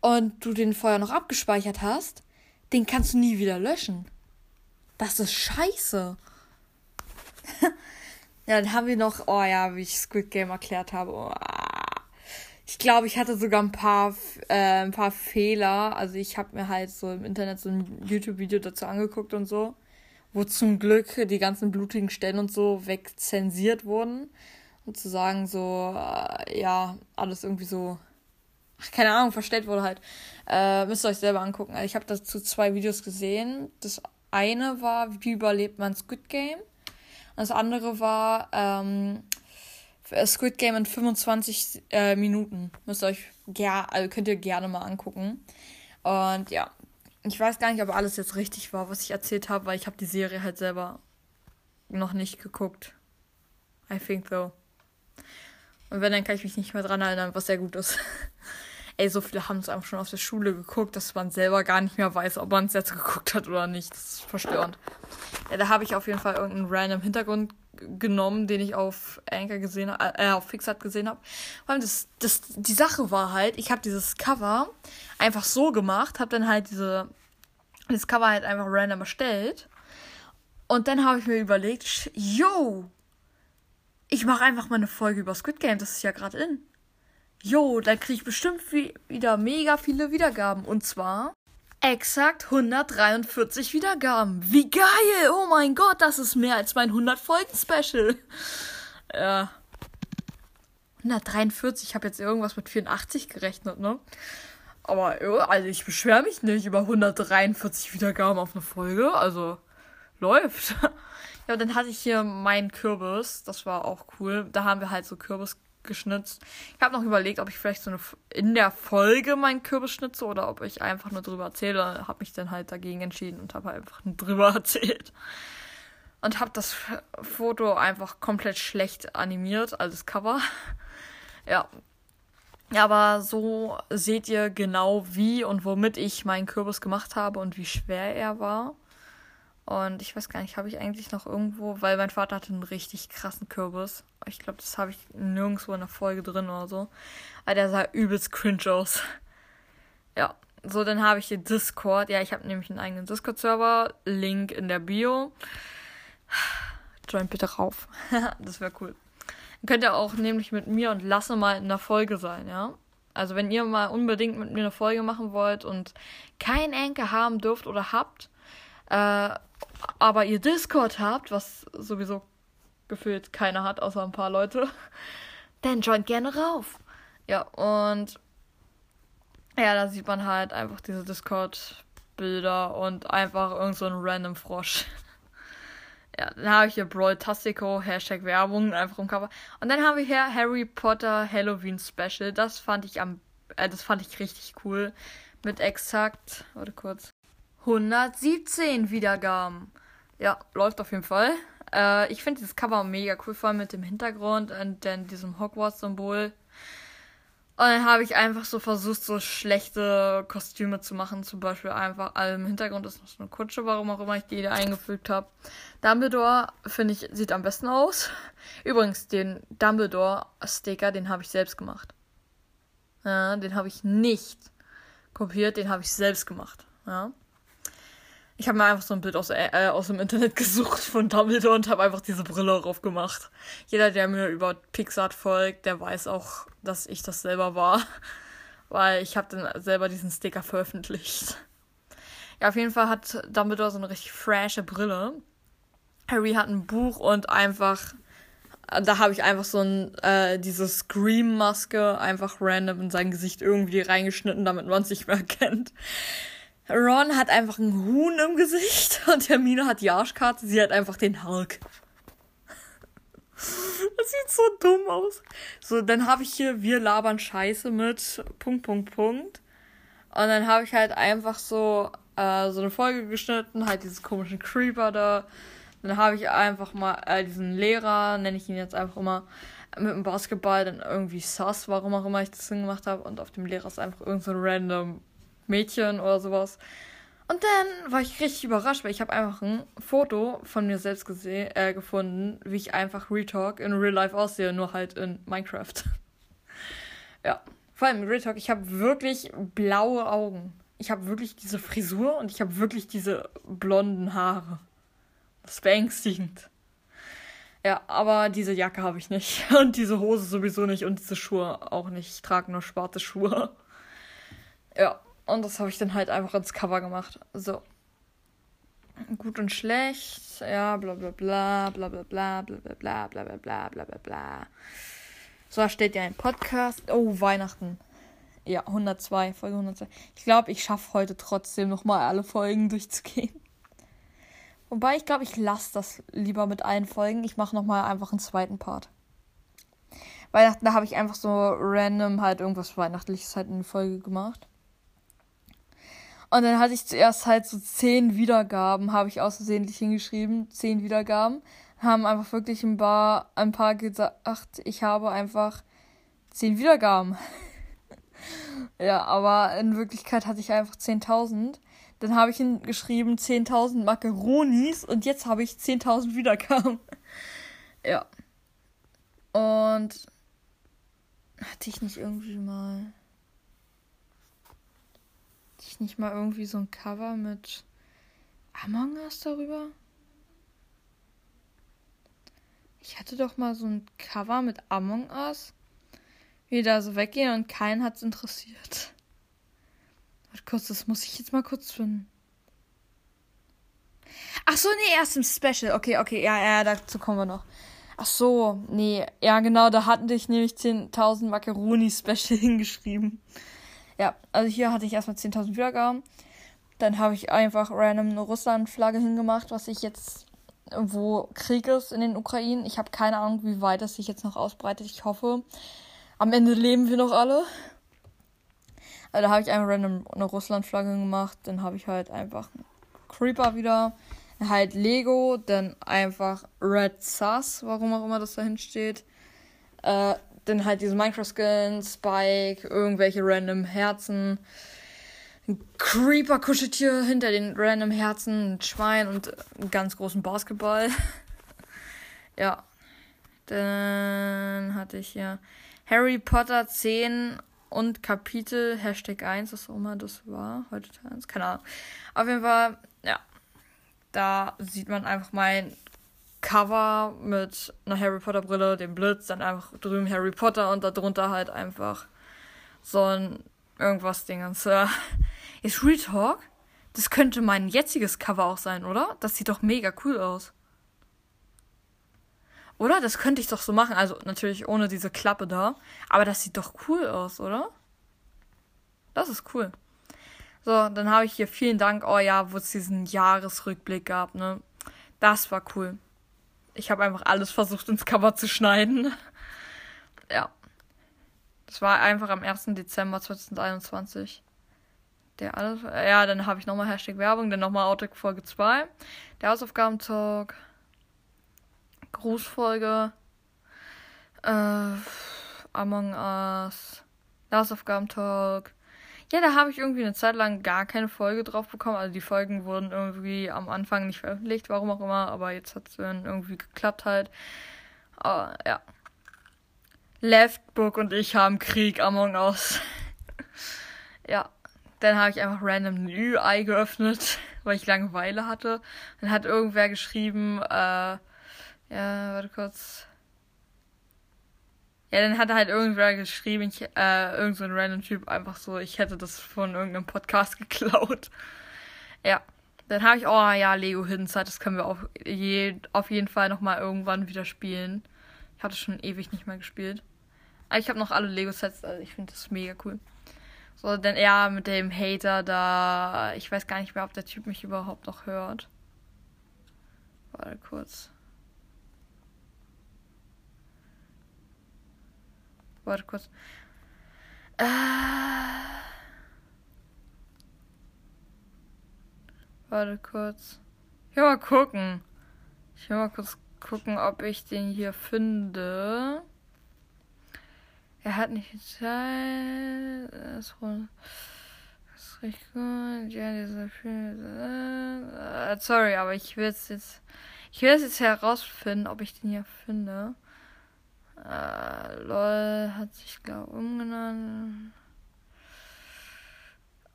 und du den vorher noch abgespeichert hast, den kannst du nie wieder löschen. Das ist scheiße. ja, dann haben wir noch, oh ja, wie ich Squid Game erklärt habe. Oh, ich glaube, ich hatte sogar ein paar, äh, ein paar Fehler. Also ich habe mir halt so im Internet so ein YouTube-Video dazu angeguckt und so, wo zum Glück die ganzen blutigen Stellen und so wegzensiert wurden. Und zu sagen, so, äh, ja, alles irgendwie so, ach, keine Ahnung, verstellt wurde halt. Äh, müsst ihr euch selber angucken. Also ich habe dazu zwei Videos gesehen. Das eine war, wie überlebt man Squid Game? Das andere war, ähm, äh, Squid Game in 25 äh, Minuten. Müsst ihr euch ger also könnt ihr gerne mal angucken. Und ja, ich weiß gar nicht, ob alles jetzt richtig war, was ich erzählt habe, weil ich habe die Serie halt selber noch nicht geguckt. I think so. Und wenn, dann kann ich mich nicht mehr dran erinnern, was sehr gut ist. Ey, so viele haben es einfach schon aus der Schule geguckt, dass man selber gar nicht mehr weiß, ob man es jetzt geguckt hat oder nicht. Das ist verstörend. Ja, da habe ich auf jeden Fall irgendeinen random Hintergrund genommen, den ich auf Anchor gesehen habe, äh, auf Fixat gesehen habe. Vor allem das, das, die Sache war halt, ich habe dieses Cover einfach so gemacht, habe dann halt diese, das Cover halt einfach random erstellt. Und dann habe ich mir überlegt, yo, ich mache einfach mal eine Folge über Squid Game, das ist ja gerade in. Jo, dann kriege ich bestimmt wieder mega viele Wiedergaben. Und zwar exakt 143 Wiedergaben. Wie geil! Oh mein Gott, das ist mehr als mein 100 Folgen Special. Ja. 143, ich habe jetzt irgendwas mit 84 gerechnet, ne? Aber also ich beschwere mich nicht über 143 Wiedergaben auf eine Folge, also läuft. ja, dann hatte ich hier meinen Kürbis, das war auch cool. Da haben wir halt so Kürbis geschnitzt. Ich habe noch überlegt, ob ich vielleicht so eine in der Folge meinen Kürbis schnitze oder ob ich einfach nur drüber erzähle. Habe mich dann halt dagegen entschieden und habe einfach nur drüber erzählt. Und habe das Foto einfach komplett schlecht animiert, als Cover. ja. Ja, aber so seht ihr genau, wie und womit ich meinen Kürbis gemacht habe und wie schwer er war. Und ich weiß gar nicht, habe ich eigentlich noch irgendwo, weil mein Vater hatte einen richtig krassen Kürbis. Ich glaube, das habe ich nirgendwo in der Folge drin oder so. Aber der sah übelst cringe aus. Ja, so, dann habe ich hier Discord. Ja, ich habe nämlich einen eigenen Discord-Server. Link in der Bio. Join bitte rauf. das wäre cool. Dann könnt ihr auch nämlich mit mir und Lasse mal in der Folge sein, ja? Also wenn ihr mal unbedingt mit mir eine Folge machen wollt und kein Enkel haben dürft oder habt, äh, aber ihr Discord habt, was sowieso gefühlt keiner hat, außer ein paar Leute, dann joint gerne rauf. Ja, und ja, da sieht man halt einfach diese Discord-Bilder und einfach irgend so ein random Frosch. ja, dann habe ich hier Brawl Tastico, Hashtag Werbung, einfach im Cover. Und dann haben wir hier Harry Potter Halloween Special. Das fand ich am, äh, das fand ich richtig cool. Mit exakt, warte kurz, 117 Wiedergaben. Ja, läuft auf jeden Fall. Äh, ich finde dieses Cover mega cool, vor allem mit dem Hintergrund und dann diesem Hogwarts-Symbol. Und dann habe ich einfach so versucht, so schlechte Kostüme zu machen. Zum Beispiel einfach, also im Hintergrund ist noch so eine Kutsche, warum auch immer ich die da eingefügt habe. Dumbledore, finde ich, sieht am besten aus. Übrigens, den Dumbledore-Sticker, den habe ich selbst gemacht. Ja, den habe ich nicht kopiert, den habe ich selbst gemacht. Ja. Ich habe mir einfach so ein Bild aus, äh, aus dem Internet gesucht von Dumbledore und habe einfach diese Brille drauf gemacht. Jeder, der mir über Pixar folgt, der weiß auch, dass ich das selber war. Weil ich habe dann selber diesen Sticker veröffentlicht. Ja, auf jeden Fall hat Dumbledore so eine richtig frische Brille. Harry hat ein Buch und einfach da habe ich einfach so ein, äh, diese Scream-Maske einfach random in sein Gesicht irgendwie reingeschnitten, damit man es nicht mehr erkennt. Ron hat einfach ein Huhn im Gesicht und Hermine hat die Arschkarte, sie hat einfach den Hulk. Das sieht so dumm aus. So, dann habe ich hier, wir labern Scheiße mit Punkt, Punkt, Punkt. Und dann habe ich halt einfach so, äh, so eine Folge geschnitten, halt dieses komischen Creeper da. Dann habe ich einfach mal äh, diesen Lehrer, nenne ich ihn jetzt einfach immer, mit dem Basketball dann irgendwie sass, warum auch immer ich das gemacht habe. Und auf dem Lehrer ist einfach irgend so random Mädchen oder sowas. Und dann war ich richtig überrascht, weil ich habe einfach ein Foto von mir selbst gesehen, äh, gefunden, wie ich einfach Retalk in Real Life aussehe, nur halt in Minecraft. ja, vor allem Retalk, ich habe wirklich blaue Augen. Ich habe wirklich diese Frisur und ich habe wirklich diese blonden Haare. Das ist beängstigend. Ja, aber diese Jacke habe ich nicht. Und diese Hose sowieso nicht. Und diese Schuhe auch nicht. Ich trage nur schwarze Schuhe. Ja. Und das habe ich dann halt einfach ins Cover gemacht. So. Gut und schlecht. Ja, bla bla bla, bla bla bla, bla bla bla, bla bla bla, bla bla bla. So, da steht ja ein Podcast. Oh, Weihnachten. Ja, 102, Folge 102. Ich glaube, ich schaffe heute trotzdem nochmal alle Folgen durchzugehen. Wobei, ich glaube, ich lasse das lieber mit allen Folgen. Ich mache nochmal einfach einen zweiten Part. Weihnachten, da habe ich einfach so random halt irgendwas Weihnachtliches halt in Folge gemacht. Und dann hatte ich zuerst halt so zehn Wiedergaben, habe ich außersehentlich hingeschrieben, zehn Wiedergaben. Haben einfach wirklich ein paar, ein paar gesagt, ich habe einfach zehn Wiedergaben. ja, aber in Wirklichkeit hatte ich einfach 10.000. Dann habe ich hingeschrieben 10.000 Macaronis und jetzt habe ich 10.000 Wiedergaben. ja. Und hatte ich nicht irgendwie mal ich nicht mal irgendwie so ein Cover mit Among Us darüber? Ich hatte doch mal so ein Cover mit Among Us. Wie da so weggehen und keinen hat's interessiert. Warte kurz, das muss ich jetzt mal kurz finden. Ach so, nee, erst im Special. Okay, okay, ja, ja, dazu kommen wir noch. Ach so, nee, ja, genau, da hatten dich nämlich 10.000 Macaroni-Special hingeschrieben. Ja, also hier hatte ich erstmal 10.000 Wiedergaben. Dann habe ich einfach random eine Russland-Flagge hingemacht, was ich jetzt, wo Krieg ist in den Ukraine. Ich habe keine Ahnung, wie weit das sich jetzt noch ausbreitet. Ich hoffe, am Ende leben wir noch alle. Also da habe ich einfach random eine Russland-Flagge gemacht. Dann habe ich halt einfach Creeper wieder. Halt Lego, dann einfach Red Sus, warum auch immer das dahin steht. Äh, dann halt diese Minecraft-Skins, Spike, irgendwelche random Herzen. ein Creeper-Kuscheltier hinter den random Herzen, ein Schwein und einen ganz großen Basketball. ja. Dann hatte ich hier Harry Potter 10 und Kapitel, Hashtag 1, was auch immer das war. Heute Teil 1, keine Ahnung. Auf jeden Fall, ja. Da sieht man einfach mein Cover mit einer Harry Potter Brille, dem Blitz, dann einfach drüben Harry Potter und darunter halt einfach so ein irgendwas Dingens. Ist Real Talk? Das könnte mein jetziges Cover auch sein, oder? Das sieht doch mega cool aus. Oder? Das könnte ich doch so machen. Also natürlich ohne diese Klappe da. Aber das sieht doch cool aus, oder? Das ist cool. So, dann habe ich hier vielen Dank. Oh ja, wo es diesen Jahresrückblick gab, ne? Das war cool. Ich habe einfach alles versucht ins Cover zu schneiden. ja. Das war einfach am 1. Dezember 2021. Der alles. Ja, dann habe ich nochmal Hashtag Werbung, dann nochmal Outtake Folge 2. Der Hausaufgaben-Talk. Grußfolge. Äh, Among Us. Hausaufgaben-Talk. Ja, da habe ich irgendwie eine Zeit lang gar keine Folge drauf bekommen. Also die Folgen wurden irgendwie am Anfang nicht veröffentlicht, warum auch immer. Aber jetzt hat es dann irgendwie geklappt halt. Aber ja. Leftbook und ich haben Krieg Among Us. ja. Dann habe ich einfach random ein UI geöffnet, weil ich Langeweile hatte. Dann hat irgendwer geschrieben, äh, ja, warte kurz. Ja, dann hat halt irgendwer geschrieben, ich, äh, irgend so ein random Typ einfach so, ich hätte das von irgendeinem Podcast geklaut. Ja. Dann habe ich, oh ja, Lego Hidden Side, das können wir auf, je, auf jeden Fall nochmal irgendwann wieder spielen. Ich hatte schon ewig nicht mehr gespielt. Aber ich habe noch alle Lego-Sets, also ich finde das mega cool. So, denn ja, mit dem Hater da, ich weiß gar nicht mehr, ob der Typ mich überhaupt noch hört. Warte kurz. Warte kurz. Äh. Warte kurz. Ich will mal gucken. Ich will mal kurz gucken, ob ich den hier finde. Er hat nicht die Zeit. Das ist richtig gut. Ja, dieser Film. Äh, sorry, aber ich will es jetzt. Ich will es jetzt herausfinden, ob ich den hier finde. Äh, lol, hat sich, glaube umgenannt.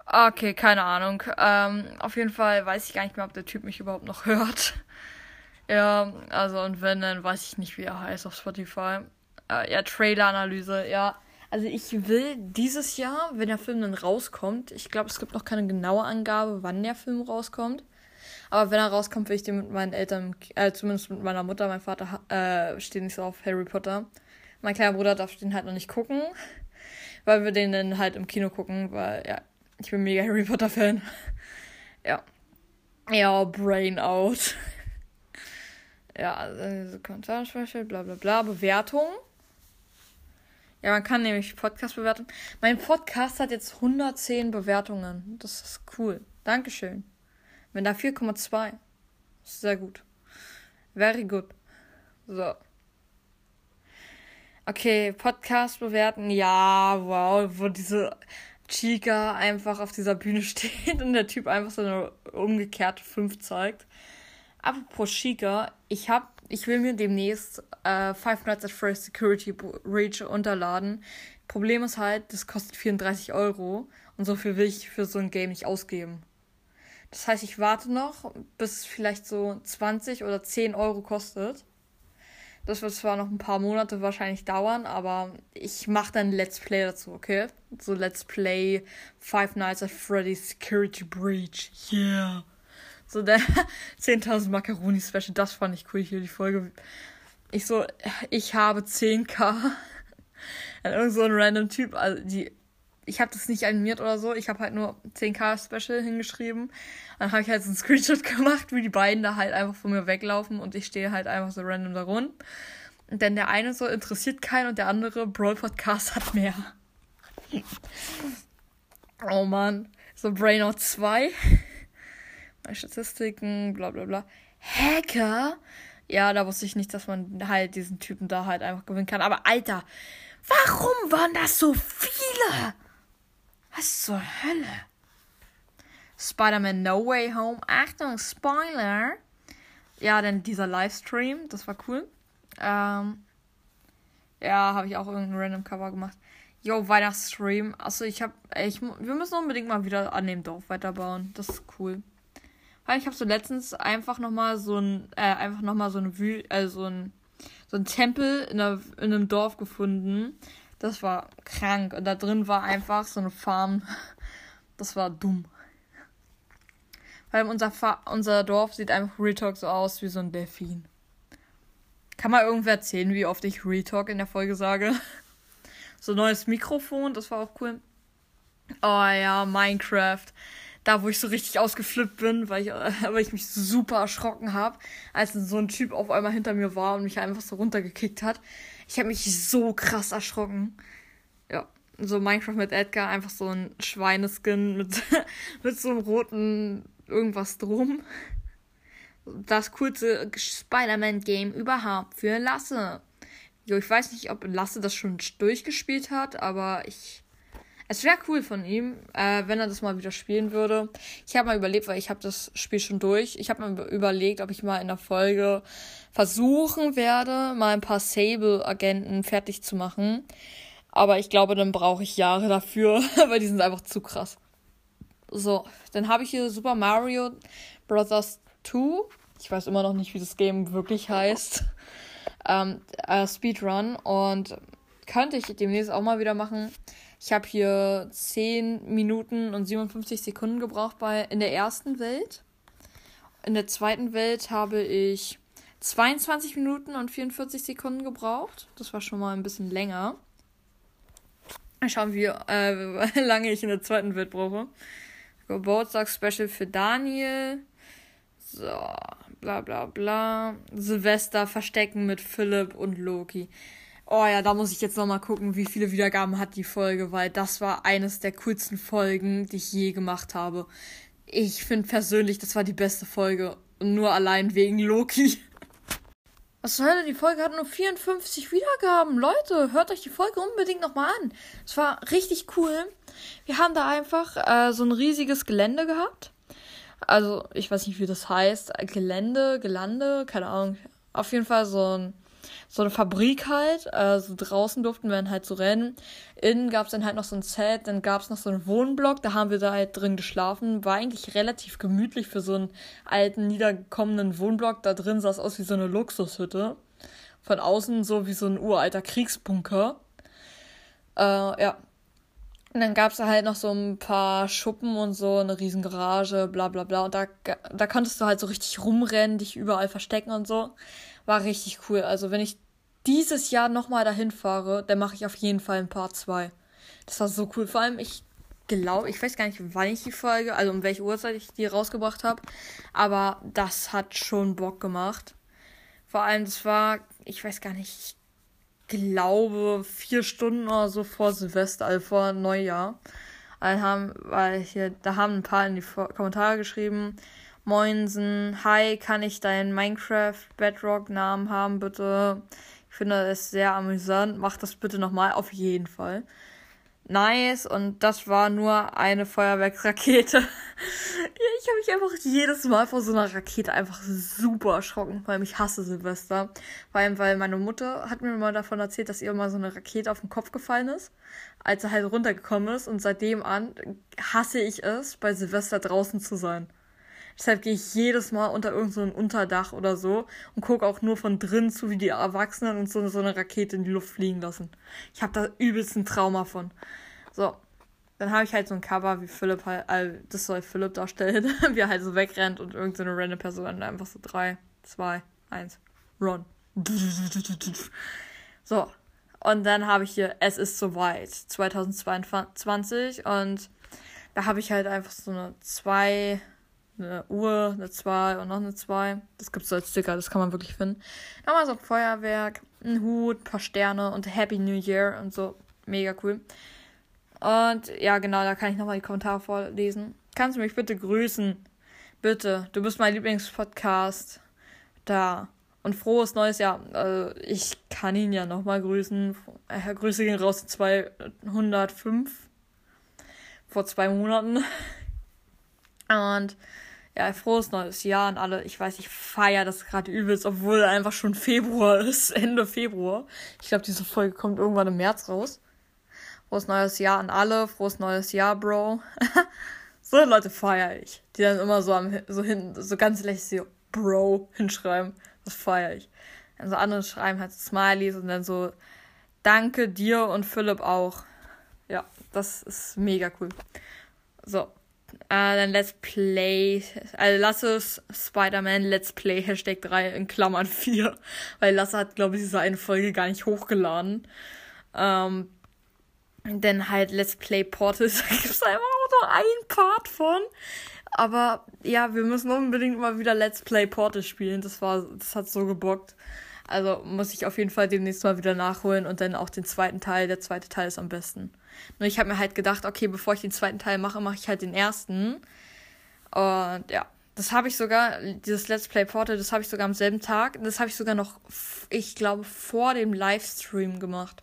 Okay, keine Ahnung. Ähm, auf jeden Fall weiß ich gar nicht mehr, ob der Typ mich überhaupt noch hört. ja, also und wenn, dann weiß ich nicht, wie er heißt auf Spotify. Äh, ja, Trailer-Analyse, ja. Also ich will dieses Jahr, wenn der Film dann rauskommt, ich glaube, es gibt noch keine genaue Angabe, wann der Film rauskommt. Aber wenn er rauskommt, will ich den mit meinen Eltern, äh, zumindest mit meiner Mutter, mein Vater äh, steht nicht so auf Harry Potter. Mein kleiner Bruder darf den halt noch nicht gucken, weil wir den dann halt im Kino gucken, weil, ja, ich bin mega Harry Potter Fan. ja. Ja, Brain out. ja, also Kommentarspeicher, bla bla bla, Bewertung. Ja, man kann nämlich Podcast bewerten. Mein Podcast hat jetzt 110 Bewertungen. Das ist cool. Dankeschön. Wenn da 4,2. Sehr gut. Very good. So. Okay, Podcast bewerten. Ja, wow, wo diese Chica einfach auf dieser Bühne steht und der Typ einfach so eine umgekehrte 5 zeigt. Apropos Chica, ich hab ich will mir demnächst äh, Five Nights at Freddy's Security Breach unterladen. Problem ist halt, das kostet 34 Euro und so viel will ich für so ein Game nicht ausgeben. Das heißt, ich warte noch, bis es vielleicht so 20 oder 10 Euro kostet. Das wird zwar noch ein paar Monate wahrscheinlich dauern, aber ich mache dann Let's Play dazu, okay? So Let's Play Five Nights at Freddy's Security Breach. Yeah. So der 10.000 Macaroni Special, das fand ich cool hier, die Folge. Ich so, ich habe 10k. Dann irgend so ein random Typ, also die, ich habe das nicht animiert oder so, ich habe halt nur 10k Special hingeschrieben. Dann habe ich halt so einen Screenshot gemacht, wie die beiden da halt einfach von mir weglaufen und ich stehe halt einfach so random da. Und dann der eine so interessiert keinen und der andere Brawl Podcast hat mehr. oh man, so Brainout 2 meine Statistiken, bla bla bla. Hacker? Ja, da wusste ich nicht, dass man halt diesen Typen da halt einfach gewinnen kann. Aber Alter, warum waren das so viele? Was zur Hölle? Spider-Man No Way Home. Achtung, Spoiler. Ja, dann dieser Livestream, das war cool. Ähm, ja, habe ich auch irgendein random Cover gemacht. Yo, Weihnachtsstream. Achso, ich hab. Ich, wir müssen unbedingt mal wieder an dem Dorf weiterbauen. Das ist cool. Weil ich habe so letztens einfach nochmal so ein, äh, einfach nochmal so ein äh, so ein, so ein Tempel in, einer, in einem Dorf gefunden. Das war krank. Und da drin war einfach so eine Farm. Das war dumm. Weil unser, Fa unser Dorf sieht einfach Retalk so aus wie so ein Delfin. Kann mal irgendwer erzählen, wie oft ich Retalk in der Folge sage? So ein neues Mikrofon, das war auch cool. Oh ja, Minecraft. Da, wo ich so richtig ausgeflippt bin, weil ich, weil ich mich super erschrocken habe, als so ein Typ auf einmal hinter mir war und mich einfach so runtergekickt hat. Ich habe mich so krass erschrocken. Ja, so Minecraft mit Edgar, einfach so ein Schweineskin mit, mit so einem roten irgendwas drum. Das coolste Spider-Man-Game überhaupt für Lasse. Jo, ich weiß nicht, ob Lasse das schon durchgespielt hat, aber ich. Es wäre cool von ihm, äh, wenn er das mal wieder spielen würde. Ich habe mal überlegt, weil ich habe das Spiel schon durch. Ich habe mir überlegt, ob ich mal in der Folge versuchen werde, mal ein paar Sable-Agenten fertig zu machen. Aber ich glaube, dann brauche ich Jahre dafür, weil die sind einfach zu krass. So, dann habe ich hier Super Mario Bros. 2. Ich weiß immer noch nicht, wie das Game wirklich heißt ähm, äh, Speedrun und könnte ich demnächst auch mal wieder machen. Ich habe hier 10 Minuten und 57 Sekunden gebraucht bei in der ersten Welt. In der zweiten Welt habe ich 22 Minuten und 44 Sekunden gebraucht. Das war schon mal ein bisschen länger. Schauen wir, äh, wie lange ich in der zweiten Welt brauche. Geburtstagsspecial für Daniel. So, bla bla bla. Silvester verstecken mit Philipp und Loki. Oh ja, da muss ich jetzt nochmal gucken, wie viele Wiedergaben hat die Folge, weil das war eines der coolsten Folgen, die ich je gemacht habe. Ich finde persönlich, das war die beste Folge. Nur allein wegen Loki. Was soll denn? Die Folge hat nur 54 Wiedergaben. Leute, hört euch die Folge unbedingt nochmal an. Es war richtig cool. Wir haben da einfach äh, so ein riesiges Gelände gehabt. Also, ich weiß nicht, wie das heißt. Gelände, Gelande, keine Ahnung. Auf jeden Fall so, ein, so eine Fabrik halt. Also draußen durften wir dann halt so rennen. Innen gab es dann halt noch so ein Zelt, dann gab es noch so einen Wohnblock, da haben wir da halt drin geschlafen. War eigentlich relativ gemütlich für so einen alten, niedergekommenen Wohnblock. Da drin sah es aus wie so eine Luxushütte. Von außen so wie so ein uralter Kriegsbunker. Äh, ja, und dann gab es da halt noch so ein paar Schuppen und so, eine riesen Garage, bla bla bla. Und da, da konntest du halt so richtig rumrennen, dich überall verstecken und so. War richtig cool. Also wenn ich dieses Jahr nochmal dahin fahre, dann mache ich auf jeden Fall ein Part 2. Das war so cool. Vor allem, ich glaube, ich weiß gar nicht, wann ich die Folge, also um welche Uhrzeit ich die rausgebracht habe. Aber das hat schon Bock gemacht. Vor allem, das war, ich weiß gar nicht, ich glaube, vier Stunden oder so vor Silvester, also vor Neujahr. Haben, weil hier, da haben ein paar in die Kommentare geschrieben, Moinsen, hi, kann ich deinen Minecraft Bedrock Namen haben, bitte? Ich finde es sehr amüsant. Mach das bitte nochmal, auf jeden Fall nice und das war nur eine Feuerwerksrakete. ich habe mich einfach jedes Mal vor so einer Rakete einfach super erschrocken, weil ich hasse Silvester. Vor allem, weil meine Mutter hat mir mal davon erzählt, dass ihr mal so eine Rakete auf den Kopf gefallen ist, als er halt runtergekommen ist und seitdem an hasse ich es, bei Silvester draußen zu sein. Deshalb gehe ich jedes Mal unter irgendein so Unterdach oder so und gucke auch nur von drin zu, wie die Erwachsenen und so, so eine Rakete in die Luft fliegen lassen. Ich habe da übelst ein Trauma von. So, dann habe ich halt so ein Cover, wie Philipp halt, äh, das soll Philipp darstellen, wie er halt so wegrennt und irgendeine so random Person einfach so 3, 2, 1, run. So, und dann habe ich hier Es ist soweit 2022 und da habe ich halt einfach so eine 2 eine Uhr, eine 2 und noch eine 2. Das gibt es als Sticker, das kann man wirklich finden. Nochmal so ein Feuerwerk, ein Hut, ein paar Sterne und Happy New Year und so. Mega cool. Und ja, genau, da kann ich nochmal die Kommentare vorlesen. Kannst du mich bitte grüßen? Bitte, du bist mein Lieblingspodcast. Da. Und frohes neues Jahr. Also, ich kann ihn ja nochmal grüßen. Äh, Grüße gehen raus 205. Vor zwei Monaten. Und ja, frohes neues Jahr an alle. Ich weiß, ich feiere das gerade übelst, obwohl einfach schon Februar ist, Ende Februar. Ich glaube, diese Folge kommt irgendwann im März raus. Frohes neues Jahr an alle, frohes neues Jahr, Bro. so Leute feiere ich. Die dann immer so am so hinten, so ganz lässig so Bro hinschreiben. Das feiere ich. Also andere schreiben halt Smileys und dann so Danke dir und Philipp auch. Ja, das ist mega cool. So, äh, dann Let's Play. Also Lasses Spider-Man Let's Play Hashtag 3 in Klammern 4. Weil Lasse hat, glaube ich, diese eine Folge gar nicht hochgeladen. Ähm, denn halt Let's Play Portal, da gibt es einfach nur ein Part von. Aber ja, wir müssen unbedingt mal wieder Let's Play Portal spielen. Das war, das hat so gebockt. Also muss ich auf jeden Fall demnächst mal wieder nachholen und dann auch den zweiten Teil. Der zweite Teil ist am besten. Nur ich habe mir halt gedacht, okay, bevor ich den zweiten Teil mache, mache ich halt den ersten. Und ja, das habe ich sogar, dieses Let's Play Portal, das habe ich sogar am selben Tag. Das habe ich sogar noch, ich glaube, vor dem Livestream gemacht.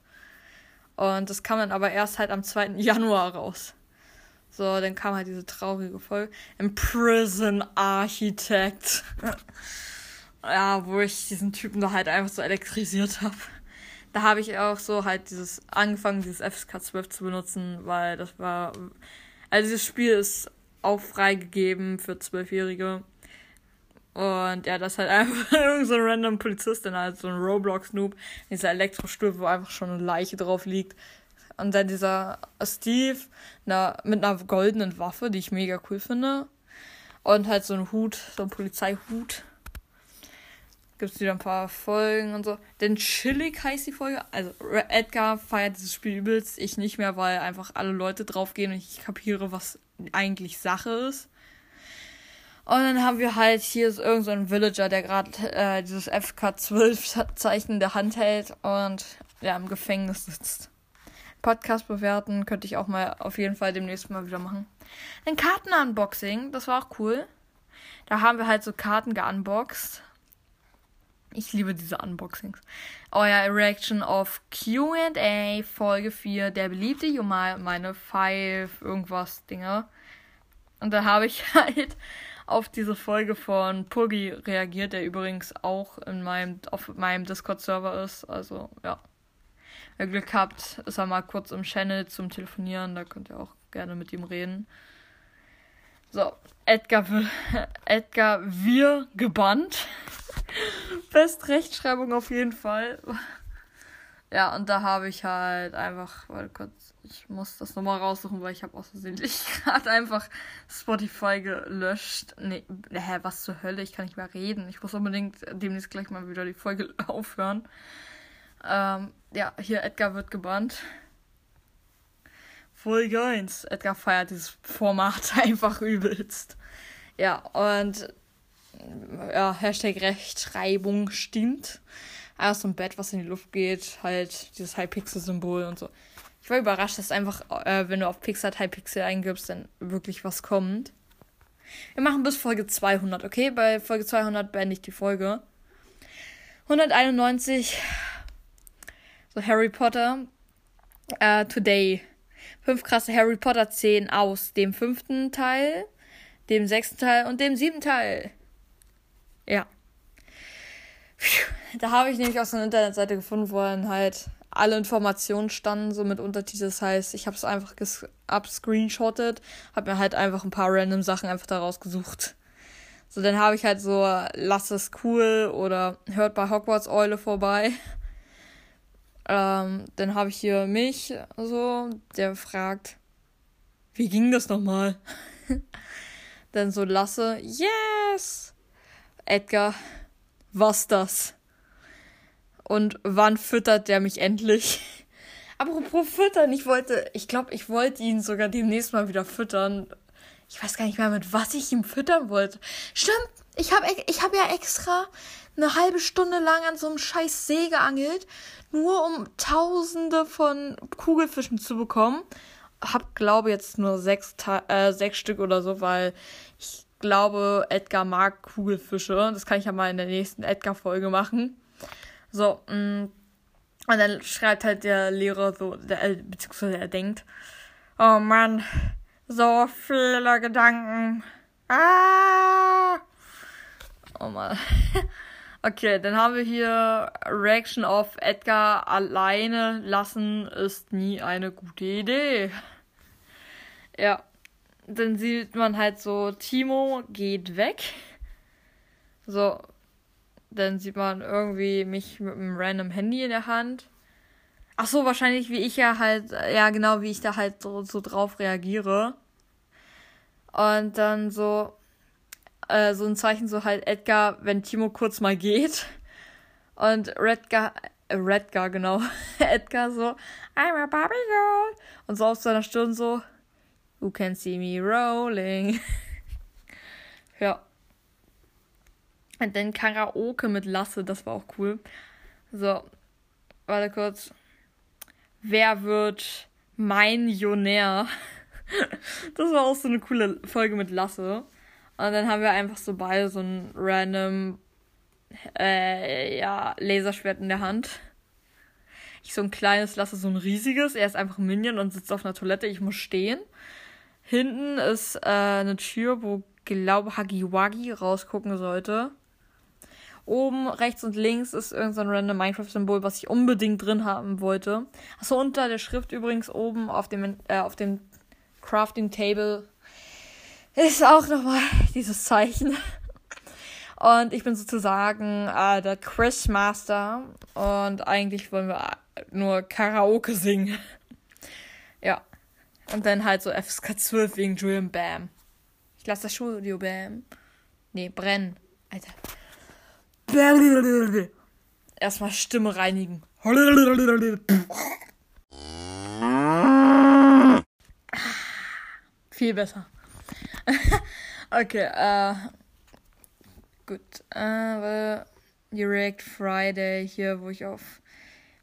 Und das kam dann aber erst halt am 2. Januar raus. So, dann kam halt diese traurige Folge. Prison Architect. ja, wo ich diesen Typen da halt einfach so elektrisiert habe da habe ich auch so halt dieses angefangen, dieses FSK 12 zu benutzen, weil das war. Also dieses Spiel ist auch freigegeben für Zwölfjährige. Und ja, das ist halt einfach irgend so ein random Polizist, dann halt so ein Roblox-Noob, dieser Elektrostuhl, wo einfach schon eine Leiche drauf liegt. Und dann dieser Steve na, mit einer goldenen Waffe, die ich mega cool finde. Und halt so ein Hut, so ein Polizeihut gibt es wieder ein paar Folgen und so. Denn chillig heißt die Folge. Also Edgar feiert dieses Spiel übelst, ich nicht mehr, weil einfach alle Leute draufgehen und ich kapiere, was eigentlich Sache ist. Und dann haben wir halt hier ist irgend so ein Villager, der gerade äh, dieses FK12-Zeichen in der Hand hält und ja, im Gefängnis sitzt. Podcast bewerten könnte ich auch mal auf jeden Fall demnächst mal wieder machen. Ein Karten-Unboxing, das war auch cool. Da haben wir halt so Karten geunboxed. Ich liebe diese Unboxings. Euer Reaction auf QA Folge 4, der beliebte Jumal, meine 5 irgendwas Dinger. Und da habe ich halt auf diese Folge von Puggy reagiert, der übrigens auch in meinem, auf meinem Discord-Server ist. Also, ja. Wer Glück habt, ist er mal kurz im Channel zum Telefonieren. Da könnt ihr auch gerne mit ihm reden. So, Edgar, Edgar wir gebannt. Best Rechtschreibung auf jeden Fall. Ja, und da habe ich halt einfach, weil kurz, ich muss das nochmal raussuchen, weil ich habe aus Versehen gerade einfach Spotify gelöscht. Nee, hä, was zur Hölle? Ich kann nicht mehr reden. Ich muss unbedingt demnächst gleich mal wieder die Folge aufhören. Ähm, ja, hier Edgar wird gebannt. Folge 1. Edgar feiert dieses Format einfach übelst. Ja, und ja, Hashtag Rechtschreibung stimmt. So ein Bett, was in die Luft geht, halt dieses Hypixel-Symbol und so. Ich war überrascht, dass einfach, äh, wenn du auf Pixar Hypixel eingibst, dann wirklich was kommt. Wir machen bis Folge 200, okay? Bei Folge 200 beende ich die Folge. 191. So Harry Potter. Uh, today. Fünf krasse Harry Potter Szenen aus dem fünften Teil, dem sechsten Teil und dem siebten Teil. Ja. Da habe ich nämlich aus einer Internetseite gefunden, wo dann halt alle Informationen standen, so mit Untertiteln. Das heißt, ich habe es einfach abscreenshottet, habe mir halt einfach ein paar random Sachen einfach daraus gesucht. So, dann habe ich halt so, lass es cool oder hört bei Hogwarts Eule vorbei. Ähm, dann habe ich hier mich, so, der fragt, wie ging das nochmal? dann so Lasse, yes! Edgar, was das? Und wann füttert der mich endlich? Apropos füttern, ich wollte, ich glaube, ich wollte ihn sogar demnächst mal wieder füttern. Ich weiß gar nicht mehr, mit was ich ihm füttern wollte. Stimmt, ich habe ich hab ja extra eine halbe Stunde lang an so einem scheiß See geangelt, nur um tausende von Kugelfischen zu bekommen. Hab, glaube jetzt nur sechs, äh, sechs Stück oder so, weil glaube, Edgar mag Kugelfische. Das kann ich ja mal in der nächsten Edgar-Folge machen. So, mm, und dann schreibt halt der Lehrer so, der, äh, beziehungsweise er denkt, oh Mann, so viele Gedanken. Ah! Oh Mann. Okay, dann haben wir hier Reaction auf Edgar alleine lassen ist nie eine gute Idee. Ja. Dann sieht man halt so, Timo geht weg. So. Dann sieht man irgendwie mich mit einem random Handy in der Hand. Ach so, wahrscheinlich wie ich ja halt, ja genau, wie ich da halt so, so drauf reagiere. Und dann so, äh, so ein Zeichen, so halt Edgar, wenn Timo kurz mal geht. Und Redgar, äh, Redgar, genau, Edgar so, I'm a Barbie Girl. Und so auf seiner Stirn so, You can see me rolling. ja. Und dann Karaoke mit Lasse, das war auch cool. So, warte kurz. Wer wird mein Jonär? das war auch so eine coole Folge mit Lasse. Und dann haben wir einfach so beide so ein random, äh, ja, Laserschwert in der Hand. Ich so ein kleines, lasse so ein riesiges. Er ist einfach ein Minion und sitzt auf einer Toilette. Ich muss stehen. Hinten ist äh, eine Tür, wo, glaube Hagiwagi rausgucken sollte. Oben, rechts und links ist irgendein so random Minecraft-Symbol, was ich unbedingt drin haben wollte. Achso, unter der Schrift übrigens oben auf dem, äh, auf dem Crafting Table ist auch nochmal dieses Zeichen. Und ich bin sozusagen äh, der Quizmaster. Und eigentlich wollen wir nur Karaoke singen. Und dann halt so FSK 12 wegen Julian Bam. Ich lasse das Studio Bam. Nee, brennen. Alter. Erstmal Stimme reinigen. Viel besser. okay, äh. Gut. Äh, die React Friday hier, wo ich auf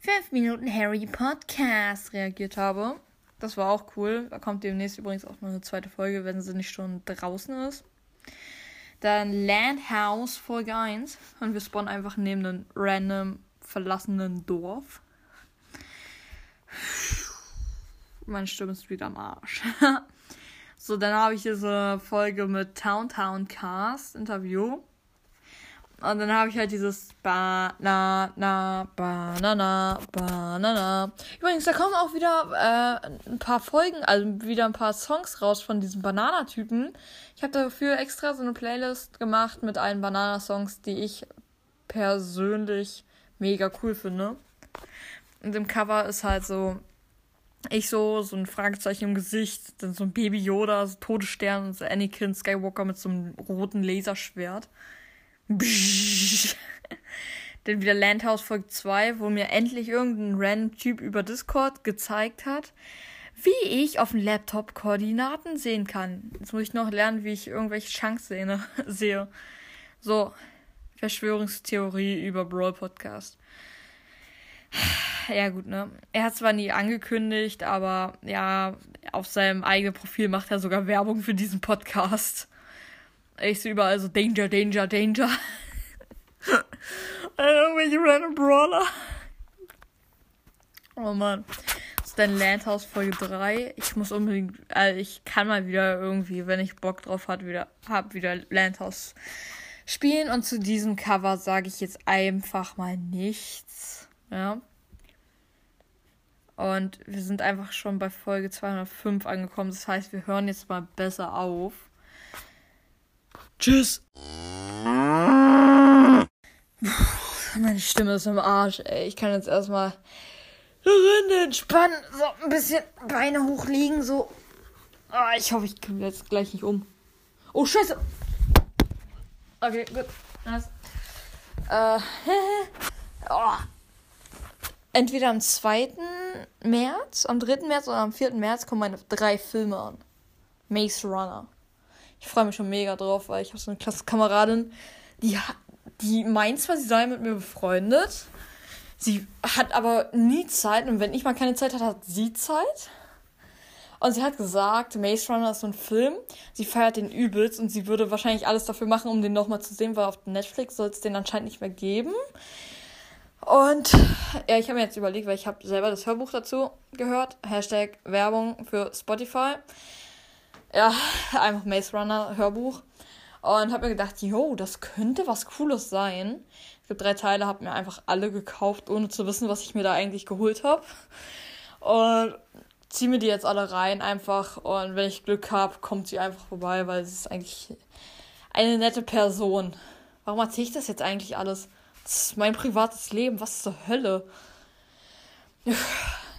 5 Minuten Harry Podcast reagiert habe. Das war auch cool. Da kommt demnächst übrigens auch noch eine zweite Folge, wenn sie nicht schon draußen ist. Dann Landhouse Folge 1. Und wir spawnen einfach neben einem random verlassenen Dorf. Meine Stimme ist wieder am Arsch. So, dann habe ich diese Folge mit Town Town Cast Interview. Und dann habe ich halt dieses Banana, Banana, Banana. Übrigens, da kommen auch wieder äh, ein paar Folgen, also wieder ein paar Songs raus von diesem Banana-Typen. Ich habe dafür extra so eine Playlist gemacht mit allen Banana-Songs, die ich persönlich mega cool finde. Und im Cover ist halt so ich so, so ein Fragezeichen im Gesicht, dann so ein Baby Yoda, so Todesstern so Anakin Skywalker mit so einem roten Laserschwert. Dann wieder Landhouse Folge 2, wo mir endlich irgendein random Typ über Discord gezeigt hat, wie ich auf dem Laptop Koordinaten sehen kann. Jetzt muss ich noch lernen, wie ich irgendwelche Chance sehe. So, Verschwörungstheorie über Brawl Podcast. Ja, gut, ne? Er hat zwar nie angekündigt, aber ja, auf seinem eigenen Profil macht er sogar Werbung für diesen Podcast. Ich sehe überall so Danger, Danger, Danger. Irgendwelche random Brawler. Oh Mann. Das ist dein Landhaus Folge 3. Ich muss unbedingt, also ich kann mal wieder irgendwie, wenn ich Bock drauf hat, wieder, hab wieder Landhaus spielen. Und zu diesem Cover sage ich jetzt einfach mal nichts. Ja. Und wir sind einfach schon bei Folge 205 angekommen. Das heißt, wir hören jetzt mal besser auf. Tschüss. Meine Stimme ist im Arsch, ey. Ich kann jetzt erstmal entspannen. So, ein bisschen Beine hochlegen, so. Ah, ich hoffe, ich komme jetzt gleich nicht um. Oh, Scheiße. Okay, gut. Nice. Äh, oh entweder am 2. März, am 3. März oder am 4. März kommen meine drei Filme an. Maze Runner. Ich freue mich schon mega drauf, weil ich habe so eine Klassenkameradin, die, die meint zwar, sie sei mit mir befreundet, sie hat aber nie Zeit und wenn ich mal keine Zeit hat, hat sie Zeit. Und sie hat gesagt, Maze Runner ist so ein Film, sie feiert den übelst und sie würde wahrscheinlich alles dafür machen, um den nochmal zu sehen, weil auf Netflix soll es den anscheinend nicht mehr geben. Und ja, ich habe mir jetzt überlegt, weil ich habe selber das Hörbuch dazu gehört. Hashtag Werbung für Spotify. Ja, einfach Maze Runner Hörbuch. Und habe mir gedacht, yo, das könnte was Cooles sein. Es gibt drei Teile, habe mir einfach alle gekauft, ohne zu wissen, was ich mir da eigentlich geholt habe. Und ziehe mir die jetzt alle rein einfach. Und wenn ich Glück habe, kommt sie einfach vorbei, weil sie ist eigentlich eine nette Person. Warum erzähle ich das jetzt eigentlich alles? Das ist mein privates Leben. Was zur Hölle?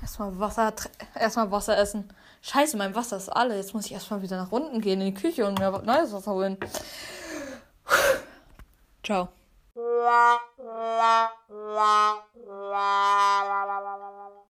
Erstmal Wasser, erstmal Wasser essen. Scheiße, mein Wasser ist alle. Jetzt muss ich erstmal wieder nach unten gehen in die Küche und mir neues Wasser holen. Ciao.